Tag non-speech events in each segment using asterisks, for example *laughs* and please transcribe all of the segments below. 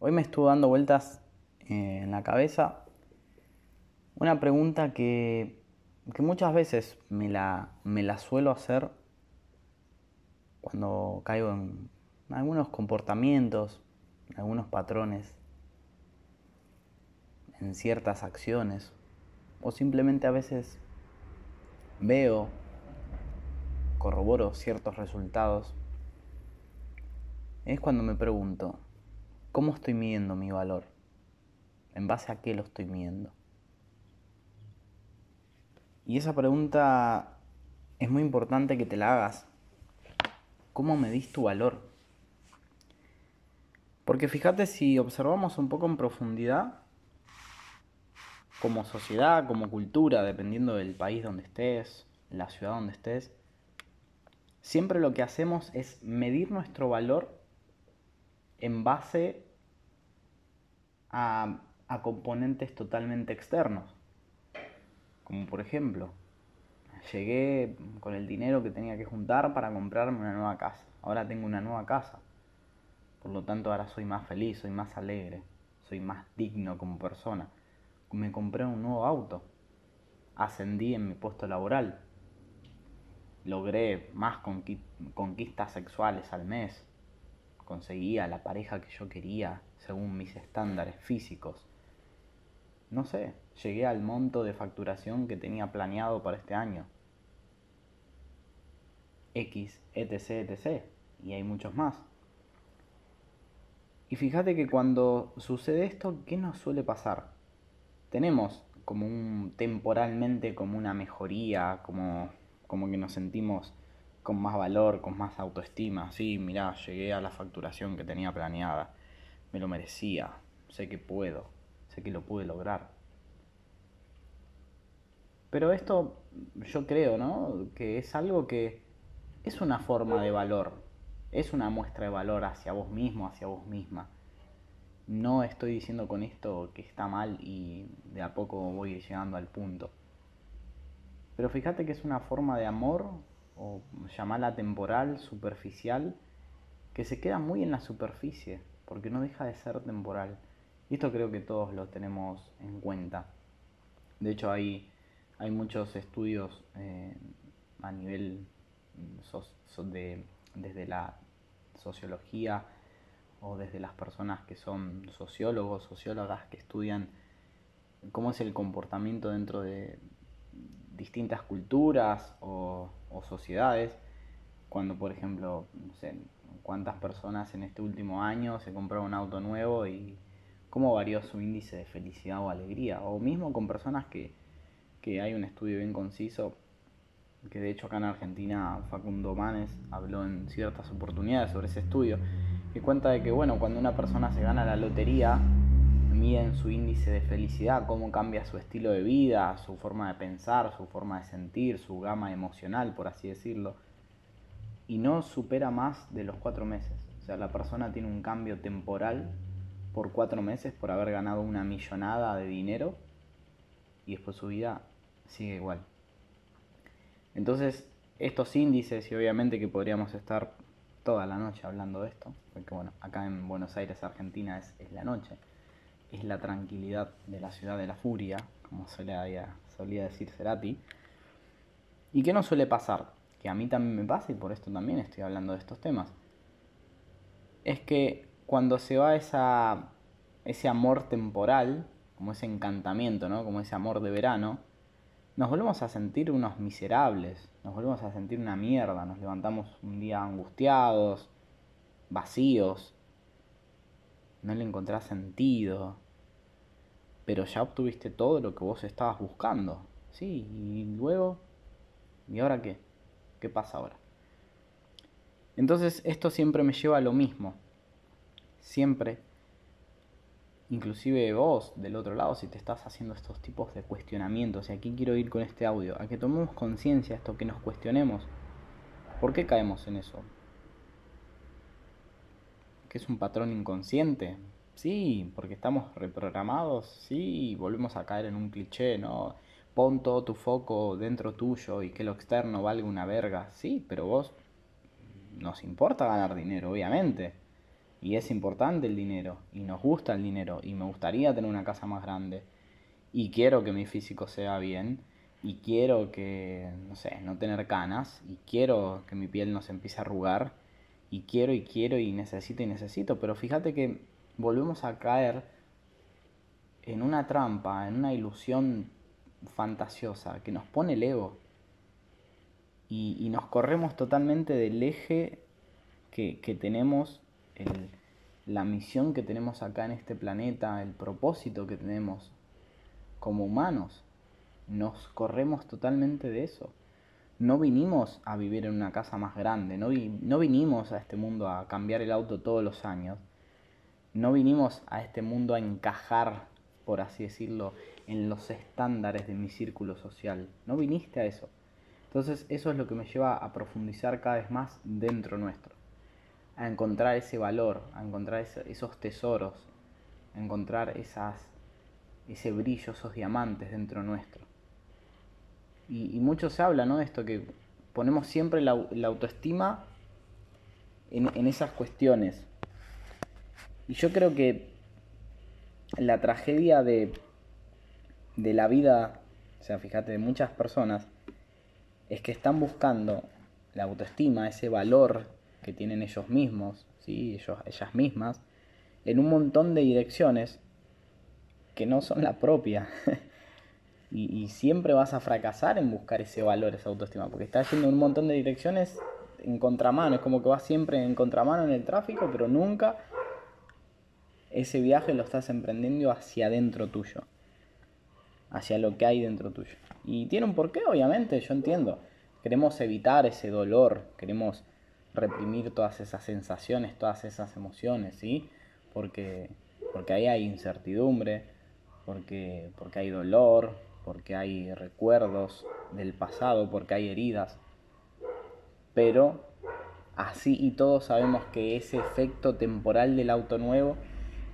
Hoy me estuvo dando vueltas eh, en la cabeza una pregunta que, que muchas veces me la, me la suelo hacer cuando caigo en algunos comportamientos, en algunos patrones, en ciertas acciones, o simplemente a veces veo, corroboro ciertos resultados, es cuando me pregunto, ¿cómo estoy midiendo mi valor? ¿En base a qué lo estoy midiendo? Y esa pregunta es muy importante que te la hagas. ¿Cómo medís tu valor? Porque fíjate si observamos un poco en profundidad, como sociedad, como cultura, dependiendo del país donde estés, la ciudad donde estés, siempre lo que hacemos es medir nuestro valor en base a, componentes totalmente externos. Como por ejemplo, llegué con el dinero que tenía que juntar para comprarme una nueva casa. Ahora tengo una nueva casa. Por lo tanto, ahora soy más feliz, soy más alegre, soy más digno como persona. Me compré un nuevo auto. Ascendí en mi puesto laboral. Logré más conquistas sexuales al mes conseguía la pareja que yo quería según mis estándares físicos. No sé, llegué al monto de facturación que tenía planeado para este año. X, etc, etc. Y hay muchos más. Y fíjate que cuando sucede esto, ¿qué nos suele pasar? Tenemos como un temporalmente como una mejoría, como, como que nos sentimos con más valor, con más autoestima. Sí, mirá, llegué a la facturación que tenía planeada. Me lo merecía. Sé que puedo. Sé que lo pude lograr. Pero esto yo creo, ¿no? Que es algo que es una forma de valor. Es una muestra de valor hacia vos mismo, hacia vos misma. No estoy diciendo con esto que está mal y de a poco voy llegando al punto. Pero fíjate que es una forma de amor o llamarla temporal, superficial, que se queda muy en la superficie, porque no deja de ser temporal. Y esto creo que todos lo tenemos en cuenta. De hecho, hay, hay muchos estudios eh, a nivel de, desde la sociología o desde las personas que son sociólogos, sociólogas que estudian cómo es el comportamiento dentro de distintas culturas o o sociedades, cuando por ejemplo, no sé, cuántas personas en este último año se compraron un auto nuevo y cómo varió su índice de felicidad o alegría, o mismo con personas que, que hay un estudio bien conciso, que de hecho acá en Argentina Facundo Manes habló en ciertas oportunidades sobre ese estudio, que cuenta de que bueno, cuando una persona se gana la lotería, miden su índice de felicidad, cómo cambia su estilo de vida, su forma de pensar, su forma de sentir, su gama emocional, por así decirlo. Y no supera más de los cuatro meses. O sea, la persona tiene un cambio temporal por cuatro meses por haber ganado una millonada de dinero y después su vida sigue igual. Entonces, estos índices, y obviamente que podríamos estar toda la noche hablando de esto, porque bueno, acá en Buenos Aires, Argentina, es, es la noche es la tranquilidad de la ciudad de la furia, como solía, solía decir Cerati. ¿Y qué no suele pasar? Que a mí también me pasa y por esto también estoy hablando de estos temas. Es que cuando se va esa, ese amor temporal, como ese encantamiento, ¿no? como ese amor de verano, nos volvemos a sentir unos miserables, nos volvemos a sentir una mierda, nos levantamos un día angustiados, vacíos, no le encontrás sentido, pero ya obtuviste todo lo que vos estabas buscando, ¿sí? Y luego, ¿y ahora qué? ¿Qué pasa ahora? Entonces esto siempre me lleva a lo mismo, siempre, inclusive vos del otro lado, si te estás haciendo estos tipos de cuestionamientos, y aquí quiero ir con este audio, a que tomemos conciencia esto, que nos cuestionemos, ¿por qué caemos en eso? que es un patrón inconsciente. Sí, porque estamos reprogramados, sí, volvemos a caer en un cliché, ¿no? Pon todo tu foco dentro tuyo y que lo externo valga una verga. Sí, pero vos nos importa ganar dinero, obviamente. y es importante el dinero y nos gusta el dinero y me gustaría tener una casa más grande y quiero que mi físico sea bien y quiero que, no sé, no tener canas y quiero que mi piel no se empiece a arrugar y quiero y quiero y necesito y necesito, pero fíjate que volvemos a caer en una trampa, en una ilusión fantasiosa que nos pone el ego y, nos corremos totalmente del eje que, que tenemos la misión que tenemos acá en este planeta, el propósito que tenemos como humanos. Nos corremos totalmente de eso. No vinimos a vivir en una casa más grande, no, no vinimos a este mundo a cambiar el auto todos los años, no vinimos a este mundo a encajar, por así decirlo, en los estándares de mi círculo social. No viniste a eso. Entonces eso es lo que me lleva a profundizar cada vez más dentro nuestro a encontrar ese valor, a encontrar esos tesoros, a encontrar esas, ese brillo, esos diamantes dentro nuestro. Y, mucho se habla, ¿no? De esto que ponemos siempre la, autoestima en, esas cuestiones. Y yo creo que la tragedia de, de la vida, o sea, fíjate, de muchas personas, es que están buscando la autoestima, ese valor que tienen ellos mismos, ¿sí? ellos, ellas mismas, en un montón de direcciones que no son la propia. *laughs* y, siempre vas a fracasar en buscar ese valor, esa autoestima, porque estás yendo en un montón de direcciones en contramano, es como que vas siempre en contramano en el tráfico, pero nunca ese viaje lo estás emprendiendo hacia adentro tuyo, hacia lo que hay dentro tuyo. Y tiene un porqué, obviamente, yo entiendo. Queremos evitar ese dolor, queremos reprimir todas esas sensaciones, todas esas emociones, ¿sí? Porque, porque ahí hay incertidumbre, porque, porque hay dolor, porque hay recuerdos del pasado, porque hay heridas. Pero así y todos sabemos que ese efecto temporal del auto nuevo,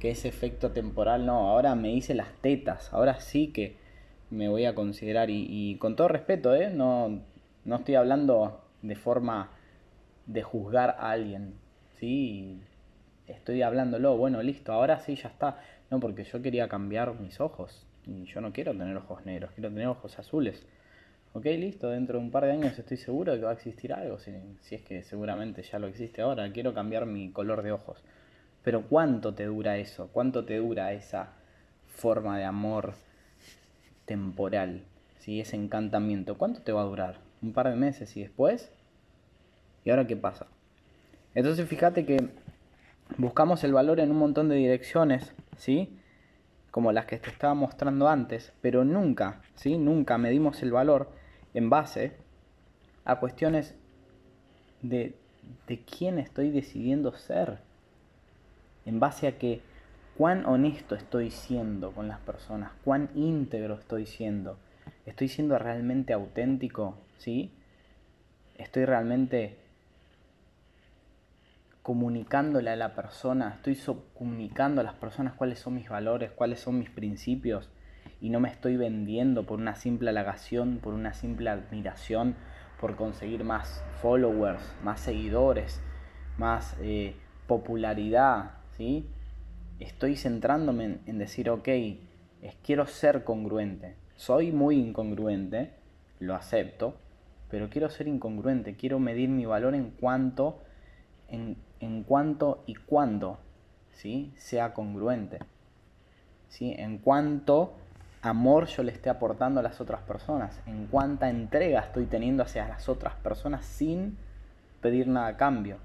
que ese efecto temporal, no, ahora me hice las tetas, ahora sí que me voy a considerar, y, con todo respeto, ¿eh? no, no estoy hablando de forma de juzgar a alguien, ¿sí? Estoy hablándolo, bueno, listo, ahora sí, ya está. No, porque yo quería cambiar mis ojos y yo no quiero tener ojos negros, quiero tener ojos azules. Ok, listo, dentro de un par de años estoy seguro de que va a existir algo, si, si es que seguramente ya lo existe ahora, quiero cambiar mi color de ojos. Pero ¿cuánto te dura eso? ¿Cuánto te dura esa forma de amor temporal? ¿sí? Ese encantamiento. ¿Cuánto te va a durar? ¿Un par de meses y después? ¿Y ahora qué pasa? Entonces fíjate que buscamos el valor en un montón de direcciones, ¿sí? Como las que te estaba mostrando antes, pero nunca, ¿sí? Nunca medimos el valor en base a cuestiones de, de quién estoy decidiendo ser. En base a que cuán honesto estoy siendo con las personas, cuán íntegro estoy siendo. ¿Estoy siendo realmente auténtico? ¿Sí? ¿Estoy realmente comunicándole a la persona, estoy comunicando a las personas cuáles son mis valores, cuáles son mis principios y no me estoy vendiendo por una simple halagación, por una simple admiración, por conseguir más followers, más seguidores, más eh, popularidad, ¿sí? Estoy centrándome en, decir, ok, es, quiero ser congruente, soy muy incongruente, lo acepto, pero quiero ser incongruente, quiero medir mi valor en cuanto en, en cuanto y cuándo ¿sí? sea congruente. ¿sí? En cuanto amor yo le esté aportando a las otras personas, en cuánta entrega estoy teniendo hacia las otras personas sin pedir nada a cambio.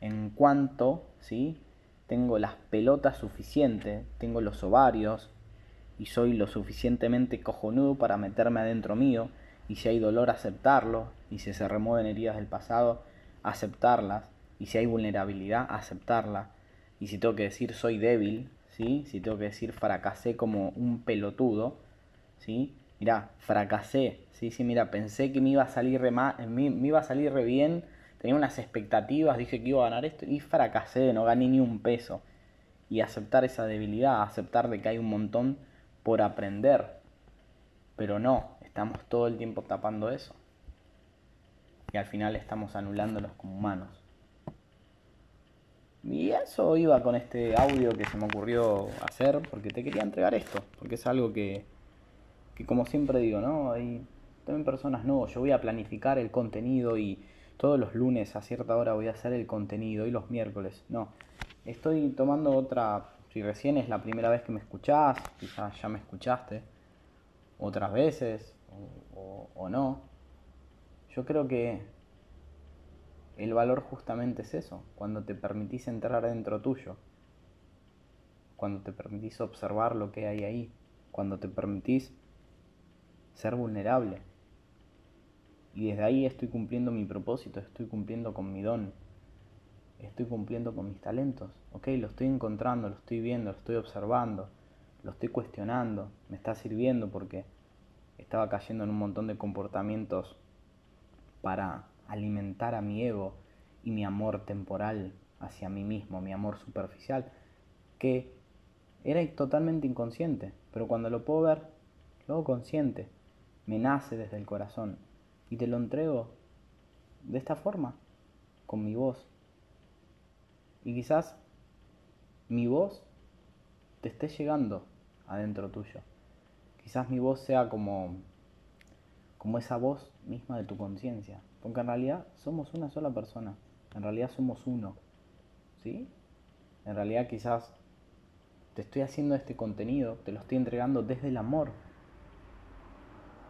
En cuanto ¿sí? Tengo las pelotas suficientes, tengo los ovarios y soy lo suficientemente cojonudo para meterme adentro mío y si hay dolor aceptarlo y si se remueven heridas del pasado aceptarlas, y si hay vulnerabilidad, aceptarla, y si tengo que decir soy débil, ¿sí? si tengo que decir fracasé como un pelotudo, ¿sí? mira, fracasé, ¿sí? Sí, mira, pensé que me iba a salir re, me, iba a salir bien, tenía unas expectativas, dije que iba a ganar esto y fracasé, no gané ni un peso. Y aceptar esa debilidad, aceptar de que hay un montón por aprender. Pero no, estamos todo el tiempo tapando eso y al final estamos anulándolos como humanos. Y eso iba con este audio que se me ocurrió hacer, porque te quería entregar esto, porque es algo que, que como siempre digo, ¿no? Hay también personas, no, yo voy a planificar el contenido y todos los lunes a cierta hora voy a hacer el contenido y los miércoles. No, estoy tomando otra, si recién es la primera vez que me escuchás, quizás ya me escuchaste otras veces o, o no. Yo creo que el valor justamente es eso, cuando te permitís entrar dentro tuyo, cuando te permitís observar lo que hay ahí, cuando te permitís ser vulnerable. Y desde ahí estoy cumpliendo mi propósito, estoy cumpliendo con mi don, estoy cumpliendo con mis talentos. Ok, lo estoy encontrando, lo estoy viendo, lo estoy observando, lo estoy cuestionando, me está sirviendo porque estaba cayendo en un montón de comportamientos para alimentar a mi ego y mi amor temporal hacia mí mismo, mi amor superficial, que era totalmente inconsciente, pero cuando lo puedo ver, lo hago consciente, me nace desde el corazón y te lo entrego de esta forma, con mi voz. Y quizás mi voz te esté llegando adentro tuyo. Quizás mi voz sea como como esa voz misma de tu conciencia, porque en realidad somos una sola persona, en realidad somos uno, ¿sí? En realidad quizás te estoy haciendo este contenido, te lo estoy entregando desde el amor,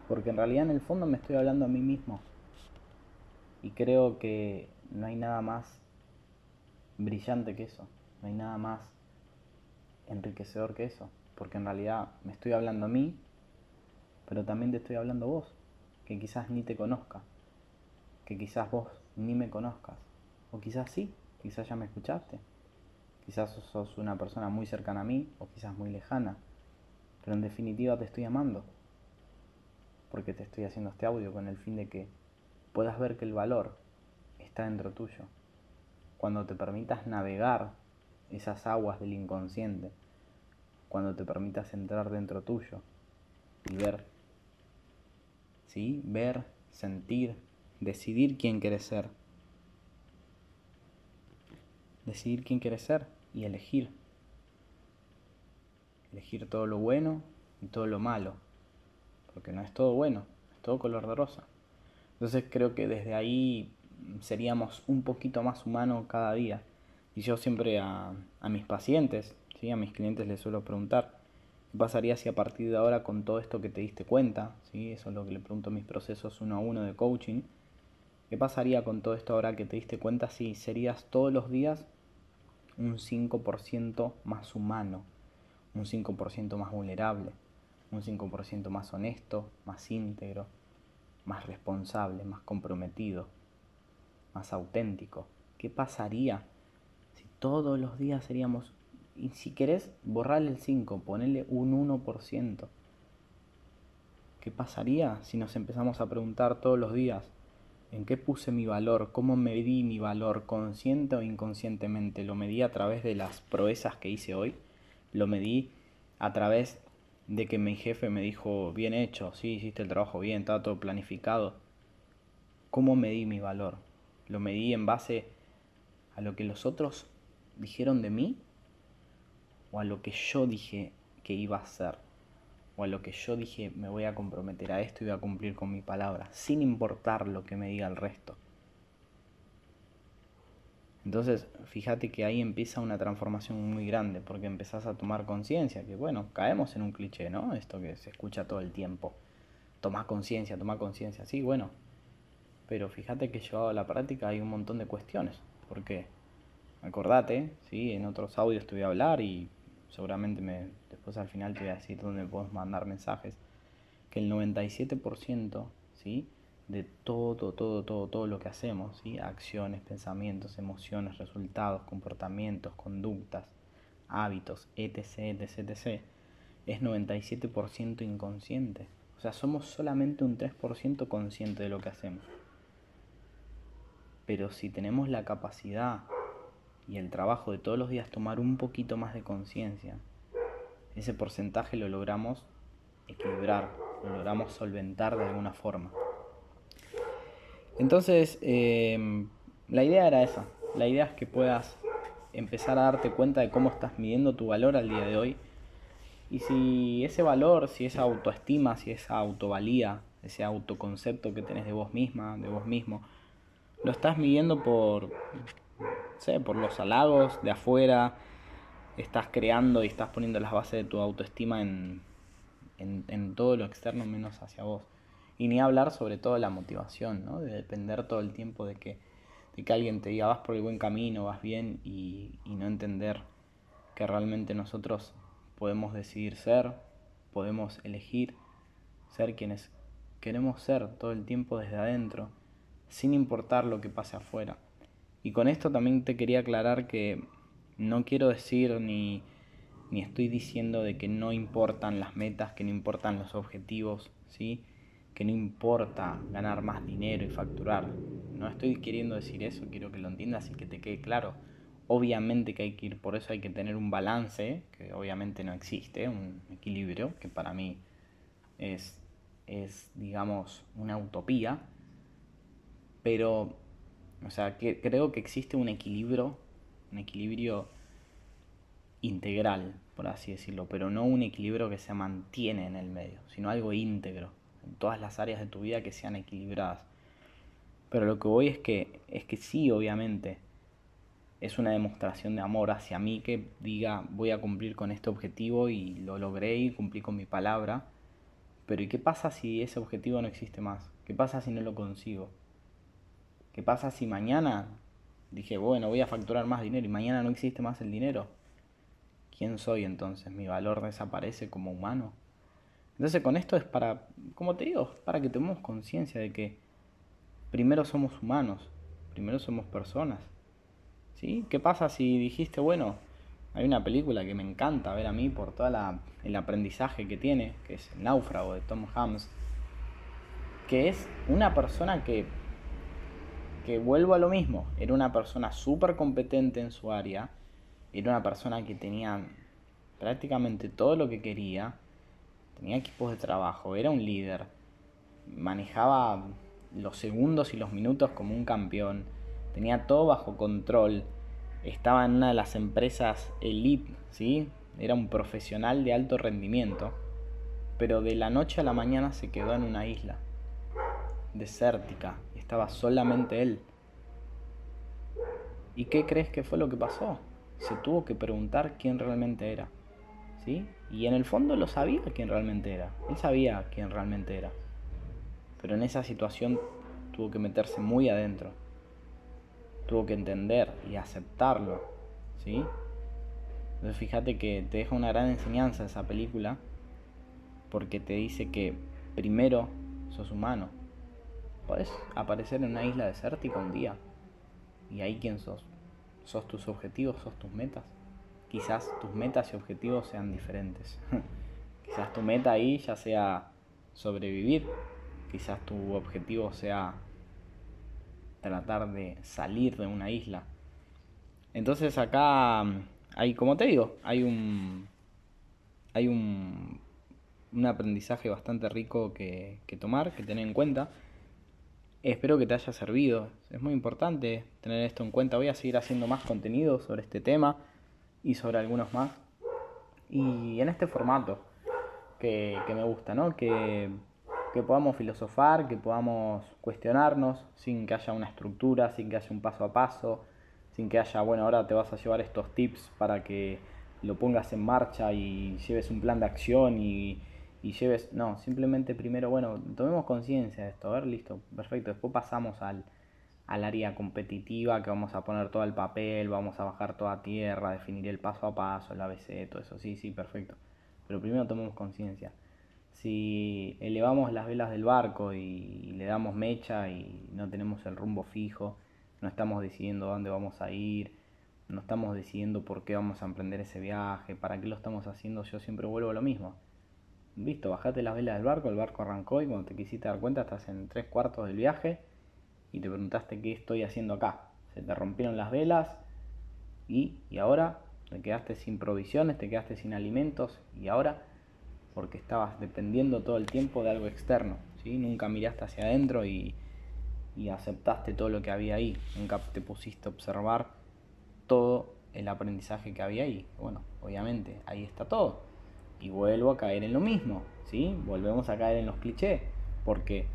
porque en realidad en el fondo me estoy hablando a mí mismo. Y creo que no hay nada más brillante que eso, no hay nada más enriquecedor que eso, porque en realidad me estoy hablando a mí, pero también te estoy hablando a vos, que quizás ni te conozca, que quizás vos ni me conozcas, o quizás sí, quizás ya me escuchaste, quizás sos una persona muy cercana a mí, o quizás muy lejana, pero en definitiva te estoy amando porque te estoy haciendo este audio con el fin de que puedas ver que el valor está dentro tuyo. Cuando te permitas navegar esas aguas del inconsciente, cuando te permitas entrar dentro tuyo y ver, ¿sí? Ver, sentir, decidir quién quieres ser. Decidir quién quieres ser y elegir. Elegir todo lo bueno y todo lo malo porque no es todo bueno, es todo color de rosa. Entonces creo que desde ahí seríamos un poquito más humanos cada día. Y yo siempre a, mis pacientes, ¿sí? a mis clientes les suelo preguntar, ¿qué pasaría si a partir de ahora con todo esto que te diste cuenta? ¿sí? Eso es lo que le pregunto a mis procesos uno a uno de coaching. ¿Qué pasaría con todo esto ahora que te diste cuenta si serías todos los días un 5% más humano, un 5% más vulnerable? Un 5% más honesto, más íntegro, más responsable, más comprometido, más auténtico. ¿Qué pasaría si todos los días seríamos, y si querés, borrarle el 5, ponerle un 1%? ¿Qué pasaría si nos empezamos a preguntar todos los días, ¿en qué puse mi valor? ¿Cómo medí mi valor? ¿Consciente o inconscientemente? ¿Lo medí a través de las proezas que hice hoy? ¿Lo medí a través de que mi jefe me dijo, bien hecho, sí, hiciste el trabajo bien, estaba todo planificado. ¿Cómo medí mi valor? ¿Lo medí en base a lo que los otros dijeron de mí? ¿O a lo que yo dije que iba a hacer? ¿O a lo que yo dije me voy a comprometer a esto y voy a cumplir con mi palabra, sin importar lo que me diga el resto? Entonces, fíjate que ahí empieza una transformación muy grande, porque empezás a tomar conciencia, que bueno, caemos en un cliché, ¿no? Esto que se escucha todo el tiempo. Toma conciencia, toma conciencia, sí, bueno. Pero fíjate que llevado a la práctica hay un montón de cuestiones. porque Acordate, ¿sí? En otros audios te voy a hablar y seguramente me, después al final te voy a decir dónde puedes mandar mensajes. Que el 97%, ¿sí? De todo, todo, todo, todo lo que hacemos, ¿sí? acciones, pensamientos, emociones, resultados, comportamientos, conductas, hábitos, etc., etc., etc., es 97% inconsciente. O sea, somos solamente un 3% consciente de lo que hacemos. Pero si tenemos la capacidad y el trabajo de todos los días tomar un poquito más de conciencia, ese porcentaje lo logramos equilibrar, lo logramos solventar de alguna forma. Entonces, em, la idea era esa. La idea es que puedas empezar a darte cuenta de cómo estás midiendo tu valor al día de hoy. Y si ese valor, si esa autoestima, si esa autovalía, ese autoconcepto que tenés de vos misma, de vos mismo, lo estás midiendo por, sé, por los halagos de afuera, estás creando y estás poniendo las bases de tu autoestima en, en, todo lo externo menos hacia vos. Y ni hablar sobre todo la motivación, ¿no? De depender todo el tiempo de que, de que alguien te diga vas por el buen camino, vas bien y, y no entender que realmente nosotros podemos decidir ser, podemos elegir ser quienes queremos ser todo el tiempo desde adentro, sin importar lo que pase afuera. Y con esto también te quería aclarar que no quiero decir ni, ni estoy diciendo de que no importan las metas, que no importan los objetivos, ¿sí? Que no importa ganar más dinero y facturar. No estoy queriendo decir eso, quiero que lo entiendas y que te quede claro. Obviamente que hay que ir, por eso hay que tener un balance, que obviamente no existe, un equilibrio, que para mí es, es digamos, una utopía. Pero, o sea, que, creo que existe un equilibrio, un equilibrio integral, por así decirlo, pero no un equilibrio que se mantiene en el medio, sino algo íntegro, todas las áreas de tu vida que sean equilibradas. Pero lo que voy es que, es que sí, obviamente, es una demostración de amor hacia mí que diga voy a cumplir con este objetivo y lo logré y cumplí con mi palabra. Pero ¿y qué pasa si ese objetivo no existe más? ¿Qué pasa si no lo consigo? ¿Qué pasa si mañana dije, bueno, voy a facturar más dinero y mañana no existe más el dinero? ¿quién soy entonces? ¿Mi valor desaparece como humano? Entonces con esto es para, como te digo, para que tomemos conciencia de que primero somos humanos, primero somos personas. ¿Sí? ¿Qué pasa si dijiste, bueno, hay una película que me encanta ver a mí por todo el aprendizaje que tiene, que es El náufrago de Tom Hanks, que es una persona que, que vuelvo a lo mismo, era una persona súper competente en su área, era una persona que tenía prácticamente todo lo que quería, tenía equipos de trabajo, era un líder, manejaba los segundos y los minutos como un campeón, tenía todo bajo control, estaba en una de las empresas elite, ¿sí? Era un profesional de alto rendimiento, pero de la noche a la mañana se quedó en una isla desértica, estaba solamente él. ¿Y qué crees que fue lo que pasó? se tuvo que preguntar quién realmente era. ¿Sí? Y en el fondo lo sabía quién realmente era. Él sabía quién realmente era. Pero en esa situación tuvo que meterse muy adentro. Tuvo que entender y aceptarlo. ¿Sí? Entonces fíjate que te deja una gran enseñanza esa película. Porque te dice que primero sos humano. Puedes aparecer en una isla desértica un día. Y ahí quién sos sos tus objetivos, sos tus metas. Quizás tus metas y objetivos sean diferentes. *laughs* Quizás tu meta ahí ya sea sobrevivir. Quizás tu objetivo sea tratar de salir de una isla. Entonces acá hay, como te digo, hay un hay un, un aprendizaje bastante rico que, que tomar, que tener en cuenta. Espero que te haya servido. Es muy importante tener esto en cuenta. Voy a seguir haciendo más contenido sobre este tema y sobre algunos más. Y en este formato que, me gusta, ¿no? Que, que podamos filosofar, que podamos cuestionarnos sin que haya una estructura, sin que haya un paso a paso, sin que haya, bueno, ahora te vas a llevar estos tips para que lo pongas en marcha y lleves un plan de acción y y lleves, no, simplemente primero, bueno, tomemos conciencia de esto, a ver, listo, perfecto, después pasamos al, al área competitiva que vamos a poner todo el papel, vamos a bajar toda tierra, definir el paso a paso, el ABC, todo eso, sí, sí, perfecto. Pero primero tomemos conciencia. Si elevamos las velas del barco y le damos mecha y no tenemos el rumbo fijo, no estamos decidiendo dónde vamos a ir, no estamos decidiendo por qué vamos a emprender ese viaje, para qué lo estamos haciendo, yo siempre vuelvo a lo mismo Visto, bajate las velas del barco, el barco arrancó y cuando te quisiste dar cuenta estás en tres cuartos del viaje y te preguntaste qué estoy haciendo acá. Se te rompieron las velas y, y ahora te quedaste sin provisiones, te quedaste sin alimentos y ahora porque estabas dependiendo todo el tiempo de algo externo. ¿sí? Nunca miraste hacia adentro y, y aceptaste todo lo que había ahí. Nunca te pusiste a observar todo el aprendizaje que había ahí. Bueno, obviamente, ahí está todo. Y vuelvo a caer en lo mismo, ¿sí? Volvemos a caer en los clichés. Porque,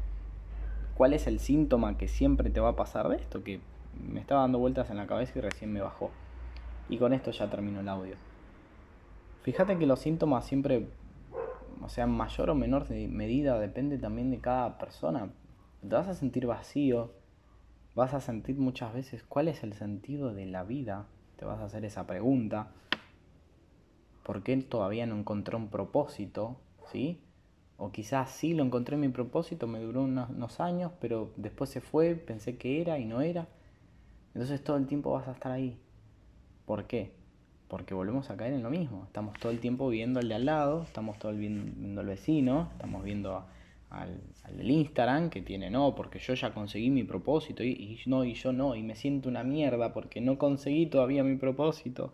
¿cuál es el síntoma que siempre te va a pasar de esto? Que me estaba dando vueltas en la cabeza y recién me bajó. Y con esto ya termino el audio. Fíjate que los síntomas siempre, o sea, en mayor o menor medida, depende también de cada persona. Te vas a sentir vacío, vas a sentir muchas veces cuál es el sentido de la vida. Te vas a hacer esa pregunta. ¿Por qué todavía no encontré un propósito? ¿Sí? O quizás sí lo encontré mi propósito, me duró unos, años, pero después se fue, pensé que era y no era. Entonces todo el tiempo vas a estar ahí. ¿Por qué? Porque volvemos a caer en lo mismo. Estamos todo el tiempo viendo al de al lado, estamos todo el viendo al vecino, estamos viendo al, del Instagram que tiene no, porque yo ya conseguí mi propósito y, no, y yo no, y me siento una mierda porque no conseguí todavía mi propósito.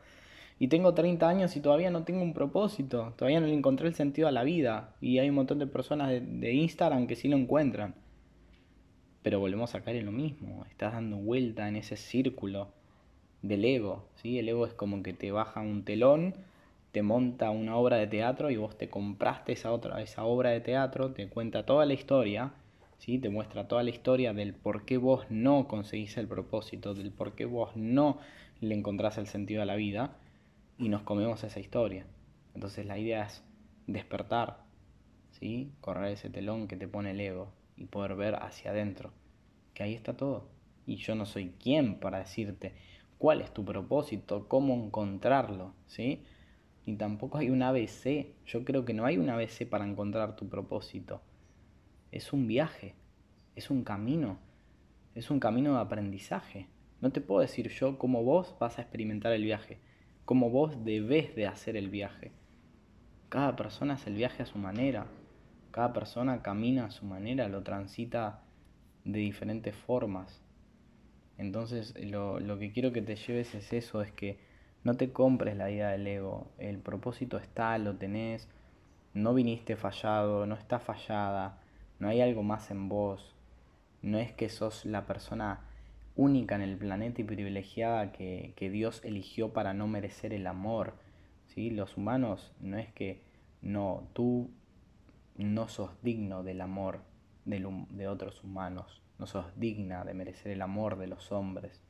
Y tengo 30 años y todavía no tengo un propósito, todavía no le encontré el sentido a la vida. Y hay un montón de personas de, Instagram que sí lo encuentran. Pero volvemos a caer en lo mismo, estás dando vuelta en ese círculo del ego, ¿sí? El ego es como que te baja un telón, te monta una obra de teatro y vos te compraste esa, otra, esa obra de teatro, te cuenta toda la historia, ¿sí? Te muestra toda la historia del por qué vos no conseguís el propósito, del por qué vos no le encontrás el sentido a la vida y nos comemos esa historia. Entonces la idea es despertar, ¿sí? Correr ese telón que te pone el ego y poder ver hacia adentro, que ahí está todo. Y yo no soy quien para decirte, cuál es tu propósito, cómo encontrarlo, ¿sí? Ni tampoco hay un ABC. Yo creo que no hay un ABC para encontrar tu propósito. Es un viaje, es un camino, es un camino de aprendizaje. No te puedo decir yo cómo vos vas a experimentar el viaje, cómo vos debes de hacer el viaje. Cada persona hace el viaje a su manera, cada persona camina a su manera, lo transita de diferentes formas. Entonces lo, lo, que quiero que te lleves es eso, es que no te compres la idea del ego. El propósito está, lo tenés, no viniste fallado, no está fallada, no hay algo más en vos. No es que sos la persona única en el planeta y privilegiada que, que Dios eligió para no merecer el amor. ¿sí? Los humanos no es que no, tú no sos digno del amor de, de otros humanos no sos digna de merecer el amor de los hombres.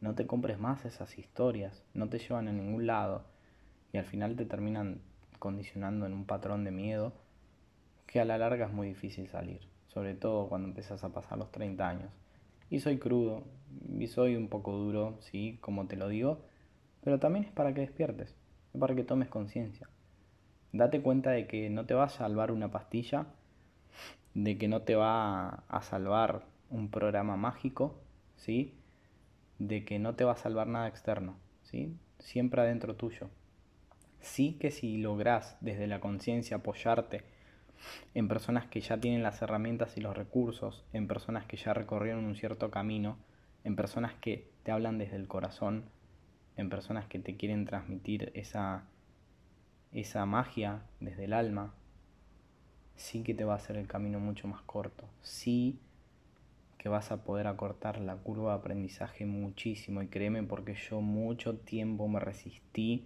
No te compres más esas historias, no te llevan a ningún lado y al final te terminan condicionando en un patrón de miedo que a la larga es muy difícil salir, sobre todo cuando empiezas a pasar los 30 años. Y soy crudo, y soy un poco duro, sí, como te lo digo, pero también es para que despiertes, es para que tomes conciencia. Date cuenta de que no te va a salvar una pastilla de que no te va a salvar un programa mágico, ¿sí? De que no te va a salvar nada externo, ¿sí? Siempre adentro tuyo. Sí que si logras desde la conciencia apoyarte en personas que ya tienen las herramientas y los recursos, en personas que ya recorrieron un cierto camino, en personas que te hablan desde el corazón, en personas que te quieren transmitir esa, esa magia desde el alma, sí que te va a hacer el camino mucho más corto, sí que vas a poder acortar la curva de aprendizaje muchísimo. Y créeme porque yo mucho tiempo me resistí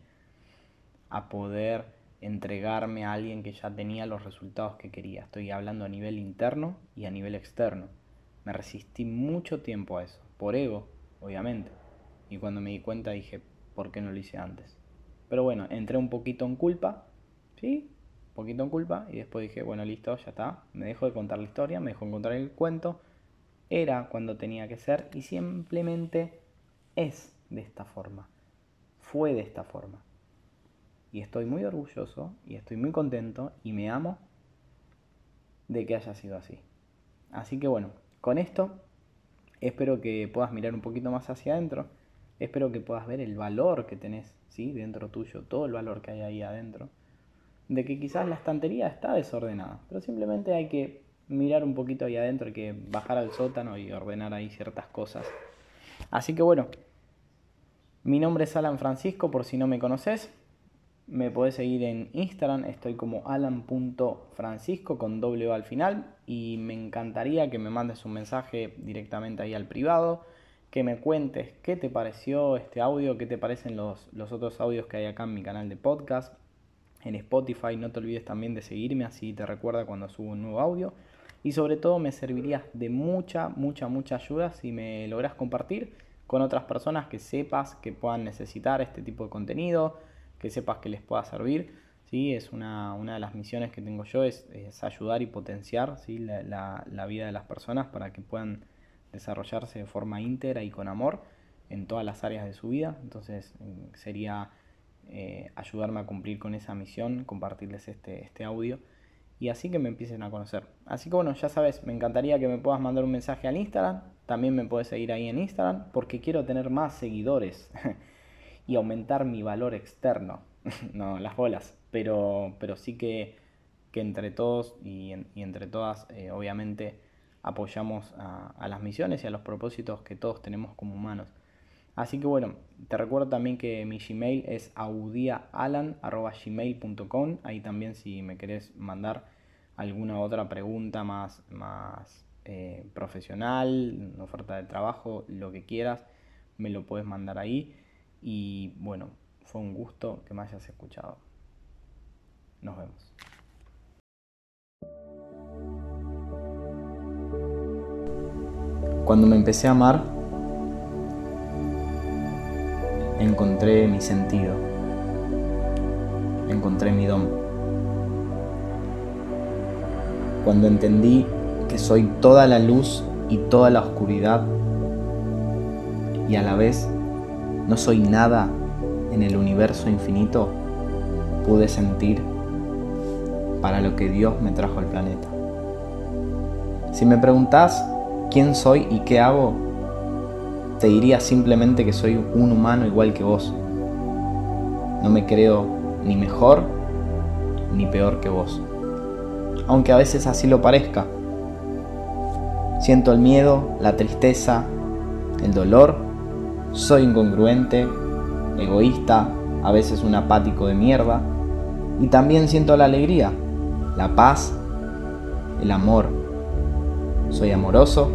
a poder entregarme a alguien que ya tenía los resultados que quería. Estoy hablando a nivel interno y a nivel externo. Me resistí mucho tiempo a eso, por ego, obviamente. Y cuando me di cuenta dije, ¿por qué no lo hice antes? Pero bueno, entré un poquito en culpa, ¿sí? poquito en culpa y después dije, bueno, listo, ya está, me dejo de contar la historia, me dejo de contar el cuento, era cuando tenía que ser y simplemente es de esta forma, fue de esta forma. Y estoy muy orgulloso y estoy muy contento y me amo de que haya sido así. Así que bueno, con esto espero que puedas mirar un poquito más hacia adentro, espero que puedas ver el valor que tenés ¿sí? dentro tuyo, todo el valor que hay ahí adentro de que quizás la estantería está desordenada, pero simplemente hay que mirar un poquito ahí adentro, hay que bajar al sótano y ordenar ahí ciertas cosas. Así que bueno, mi nombre es Alan Francisco, por si no me conoces. Me podés seguir en Instagram, estoy como alan.francisco con doble O al final y me encantaría que me mandes un mensaje directamente ahí al privado, que me cuentes qué te pareció este audio, qué te parecen los, los otros audios que hay acá en mi canal de podcast, en Spotify. No te olvides también de seguirme, así te recuerda cuando subo un nuevo audio. Y sobre todo me serviría de mucha, mucha, mucha ayuda si me logras compartir con otras personas que sepas que puedan necesitar este tipo de contenido, que sepas que les pueda servir. ¿sí? Es una, de las misiones que tengo yo, es, ayudar y potenciar ¿sí? la, la vida de las personas para que puedan desarrollarse de forma íntegra y con amor en todas las áreas de su vida. Entonces mm, sería eh, ayudarme a cumplir con esa misión, compartirles este, este audio y así que me empiecen a conocer. Así que bueno, ya sabes, me encantaría que me puedas mandar un mensaje al Instagram. También me puedes seguir ahí en Instagram porque quiero tener más seguidores *laughs* y aumentar mi valor externo. *laughs* no, las bolas. Pero, pero sí que, que entre todos y, entre todas, eh, obviamente, apoyamos a, las misiones y a los propósitos que todos tenemos como humanos. Así que bueno, te recuerdo también que mi Gmail es audiaalan.gmail.com. Ahí también si me querés mandar alguna otra pregunta más, más eh, profesional, oferta de trabajo, lo que quieras, me lo puedes mandar ahí. Y bueno, fue un gusto que me hayas escuchado. Nos vemos. Cuando me empecé a amar, encontré mi sentido, encontré mi don. Cuando entendí que soy toda la luz y toda la oscuridad y a la vez no soy nada en el universo infinito, pude sentir para lo que Dios me trajo al planeta. Si me preguntas quién soy y qué hago, te diría simplemente que soy un humano igual que vos. No me creo ni mejor ni peor que vos. Aunque a veces así lo parezca. Siento el miedo, la tristeza, el dolor. Soy incongruente, egoísta, a veces un apático de mierda. Y también siento la alegría, la paz, el amor. Soy amoroso,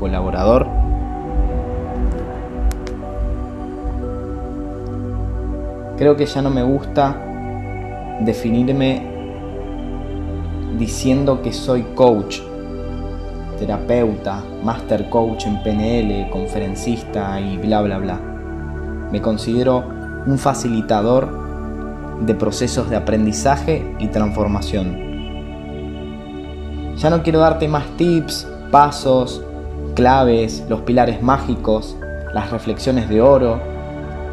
colaborador. Creo que ya no me gusta definirme diciendo que soy coach, terapeuta, master coach en PNL, conferencista y bla bla bla. Me considero un facilitador de procesos de aprendizaje y transformación. Ya no quiero darte más tips, pasos, claves, los pilares mágicos, las reflexiones de oro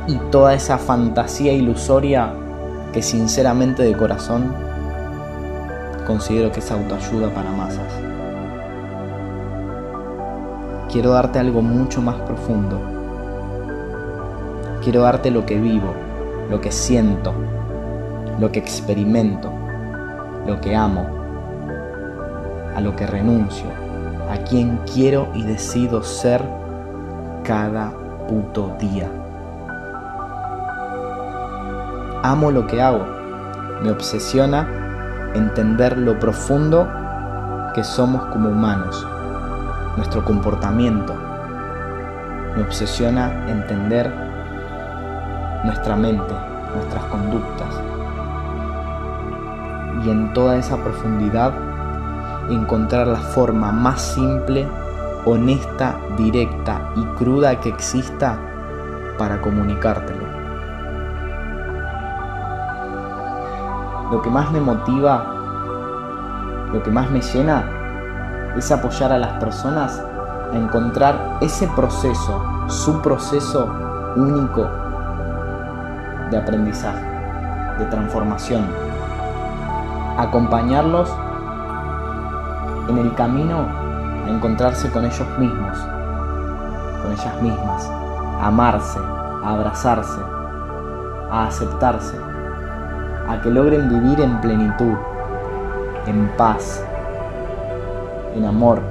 y toda esa fantasía ilusoria que sinceramente de corazón considero que es autoayuda para masas. Quiero darte algo mucho más profundo. Quiero darte lo que vivo, lo que siento, lo que experimento, lo que amo, a lo que renuncio, a quien quiero y decido ser cada puto día. Amo lo que hago. Me obsesiona entender lo profundo que somos como humanos, nuestro comportamiento. Me obsesiona entender nuestra mente, nuestras conductas. Y en toda esa profundidad encontrar la forma más simple, honesta, directa y cruda que exista para comunicártelo. Lo que más me motiva, lo que más me llena, es apoyar a las personas a encontrar ese proceso, su proceso único de aprendizaje, de transformación. Acompañarlos en el camino a encontrarse con ellos mismos, con ellas mismas, a amarse, a abrazarse, a aceptarse, a que logren vivir en plenitud, en paz, en amor,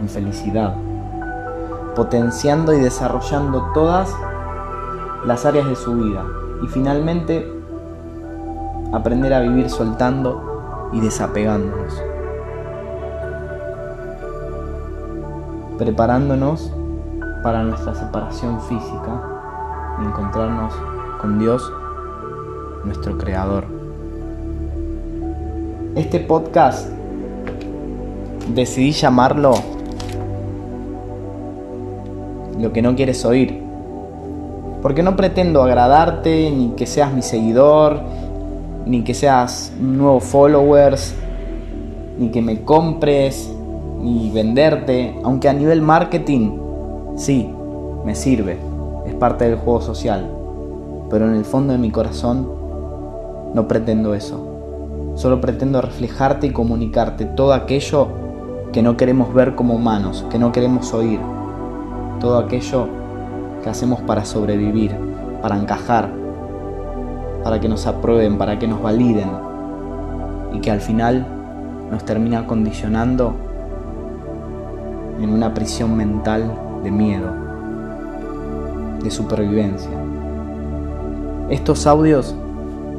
en felicidad, potenciando y desarrollando todas las áreas de su vida y finalmente aprender a vivir soltando y desapegándonos. preparándonos para nuestra separación física y encontrarnos con Dios, nuestro Creador. Este podcast decidí llamarlo Lo que no quieres oír. Porque no pretendo agradarte, ni que seas mi seguidor, ni que seas nuevo followers, ni que me compres, ni venderte, aunque a nivel marketing sí, me sirve, es parte del juego social, pero en el fondo de mi corazón no pretendo eso. Solo pretendo reflejarte y comunicarte todo aquello que no queremos ver como humanos, que no queremos oír, todo aquello que hacemos para sobrevivir, para encajar, para que nos aprueben, para que nos validen y que al final nos termina condicionando en una prisión mental de miedo, de supervivencia. Estos audios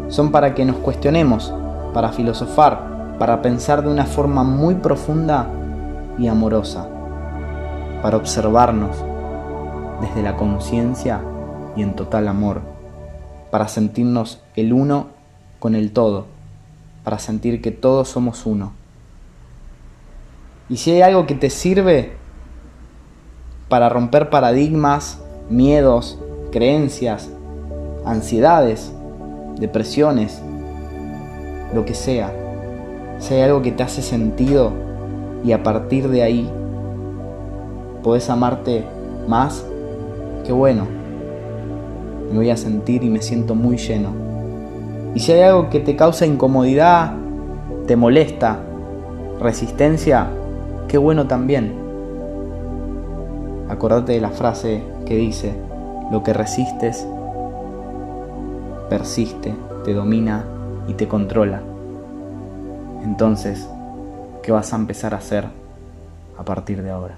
son para que nos cuestionemos, para filosofar, para pensar de una forma muy profunda y amorosa, para observarnos desde la conciencia y en total amor, para sentirnos el uno con el todo, para sentir que todos somos uno. Y si hay algo que te sirve para romper paradigmas, miedos, creencias, ansiedades, depresiones, lo que sea, si hay algo que te hace sentido y a partir de ahí podés amarte más, qué bueno. Me voy a sentir y me siento muy lleno. Y si hay algo que te causa incomodidad, te molesta, resistencia, qué bueno también. Acordate de la frase que dice, lo que resistes persiste, te domina y te controla. Entonces, ¿qué vas a empezar a hacer a partir de ahora?